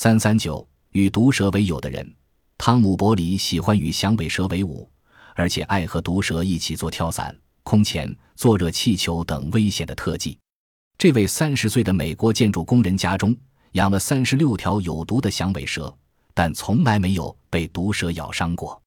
三三九与毒蛇为友的人。汤姆伯里喜欢与响尾蛇为伍而且爱和毒蛇一起做跳伞空前坐热气球等危险的特技。这位三十岁的美国建筑工人家中养了三十六条有毒的响尾蛇但从来没有被毒蛇咬伤过。